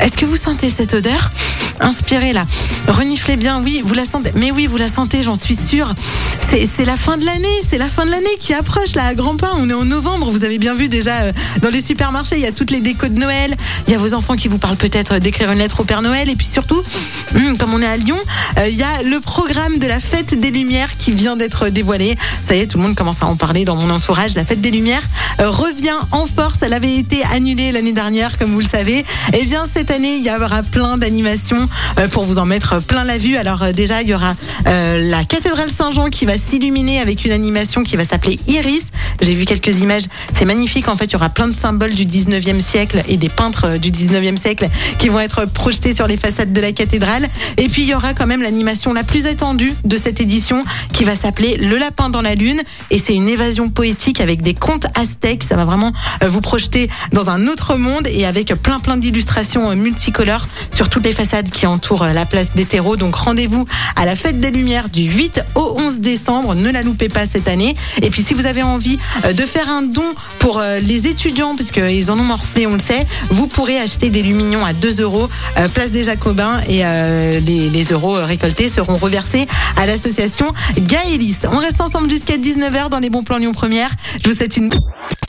Est-ce que vous sentez cette odeur Inspirez là. Reniflez bien, oui, vous la sentez. Mais oui, vous la sentez, j'en suis sûre. C'est la fin de l'année, c'est la fin de l'année qui approche là à grands pas. On est en novembre, vous avez bien vu déjà euh, dans les supermarchés, il y a toutes les décos de Noël. Il y a vos enfants qui vous parlent peut-être d'écrire une lettre au Père Noël. Et puis surtout, hum, comme on est à Lyon, euh, il y a le programme de la fête des Lumières qui vient d'être dévoilé. Ça y est, tout le monde commence à en parler dans mon entourage. La fête des Lumières euh, revient en force. Elle avait été annulée l'année dernière, comme vous le savez. Eh bien, cette année, il y aura plein d'animations euh, pour vous en mettre plein la vue. Alors euh, déjà, il y aura euh, la cathédrale Saint-Jean qui va s'illuminer avec une animation qui va s'appeler Iris. J'ai vu quelques images, c'est magnifique. En fait, il y aura plein de symboles du 19e siècle et des peintres du 19e siècle qui vont être projetés sur les façades de la cathédrale. Et puis, il y aura quand même l'animation la plus attendue de cette édition qui va s'appeler Le lapin dans la lune. Et c'est une évasion poétique avec des contes aztèques. Ça va vraiment vous projeter dans un autre monde et avec plein plein d'illustrations multicolores sur toutes les façades qui entourent la place des terreaux. Donc rendez-vous à la fête des Lumières du 8 au 11 décembre. Ne la loupez pas cette année. Et puis si vous avez envie euh, de faire un don pour euh, les étudiants, puisqu'ils en ont morflé, on le sait, vous pourrez acheter des lumignons à 2 euros, euh, place des Jacobins, et les, euros récoltés seront reversés à l'association Gaëlis. On reste ensemble jusqu'à 19h dans les bons plans Lyon Première. Je vous souhaite une...